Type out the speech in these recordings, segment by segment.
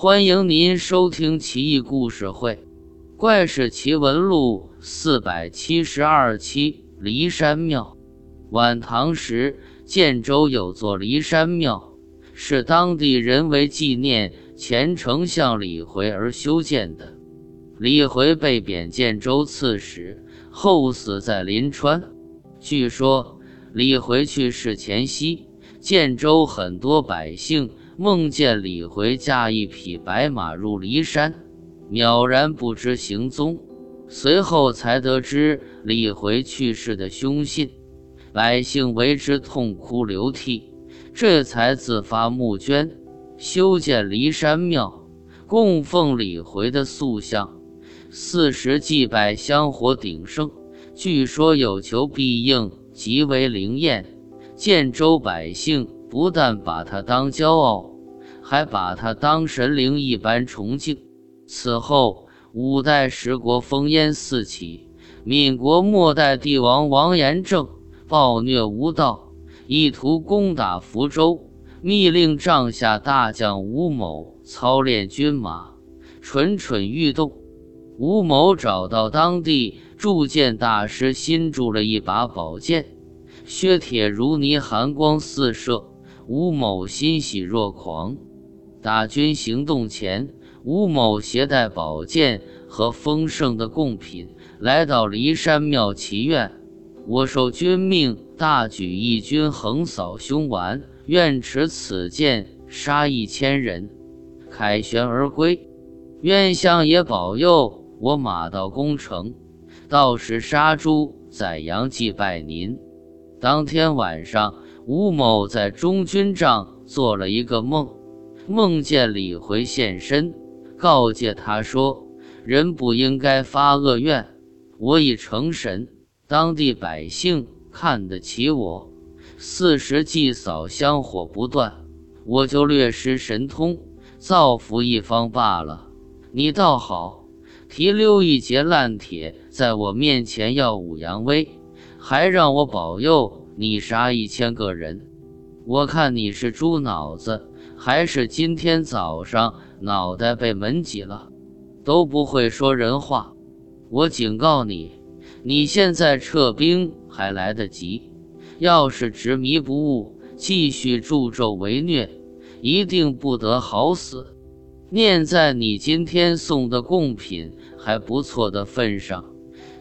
欢迎您收听《奇异故事会·怪事奇闻录》四百七十二期。骊山庙。晚唐时，建州有座骊山庙，是当地人为纪念前丞相李回而修建的。李回被贬建州刺史，后死在临川。据说，李回去世前夕，建州很多百姓。梦见李回驾一匹白马入骊山，渺然不知行踪。随后才得知李回去世的凶信，百姓为之痛哭流涕，这才自发募捐，修建骊山庙，供奉李回的塑像。四时祭拜香火鼎盛，据说有求必应，极为灵验。建州百姓。不但把他当骄傲，还把他当神灵一般崇敬。此后，五代十国烽烟四起，闽国末代帝王王延政暴虐无道，意图攻打福州，密令帐下大将吴某操练军马，蠢蠢欲动。吴某找到当地铸剑大师，新铸了一把宝剑，削铁如泥，寒光四射。吴某欣喜若狂。大军行动前，吴某携带宝剑和丰盛的贡品来到骊山庙祈愿：“我受君命，大举义军横扫凶顽，愿持此剑杀一千人，凯旋而归。愿相爷保佑我马到功成，到时杀猪宰羊祭拜您。”当天晚上。吴某在中军帐做了一个梦，梦见李逵现身，告诫他说：“人不应该发恶愿。我已成神，当地百姓看得起我，四时祭扫香火不断，我就略施神通，造福一方罢了。你倒好，提溜一截烂铁在我面前耀武扬威，还让我保佑。”你杀一千个人，我看你是猪脑子，还是今天早上脑袋被门挤了，都不会说人话。我警告你，你现在撤兵还来得及。要是执迷不悟，继续助纣为虐，一定不得好死。念在你今天送的贡品还不错的份上，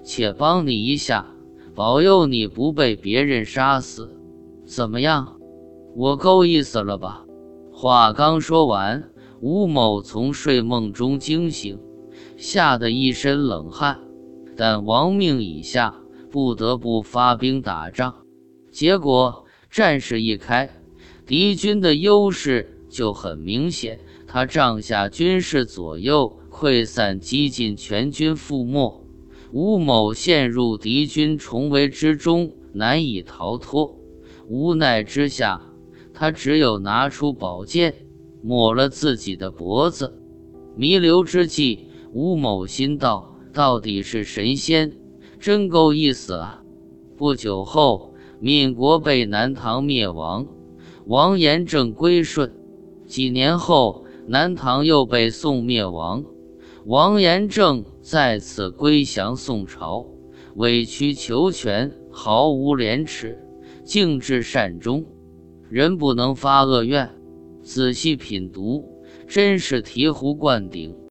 且帮你一下。保佑你不被别人杀死，怎么样？我够意思了吧？话刚说完，吴某从睡梦中惊醒，吓得一身冷汗。但亡命已下，不得不发兵打仗。结果战事一开，敌军的优势就很明显。他帐下军士左右溃散，几近全军覆没。吴某陷入敌军重围之中，难以逃脱。无奈之下，他只有拿出宝剑，抹了自己的脖子。弥留之际，吴某心道：“到底是神仙，真够意思啊！”不久后，闽国被南唐灭亡，王延政归顺。几年后，南唐又被宋灭亡。王延政再次归降宋朝，委曲求全，毫无廉耻，敬至善终。人不能发恶愿，仔细品读，真是醍醐灌顶。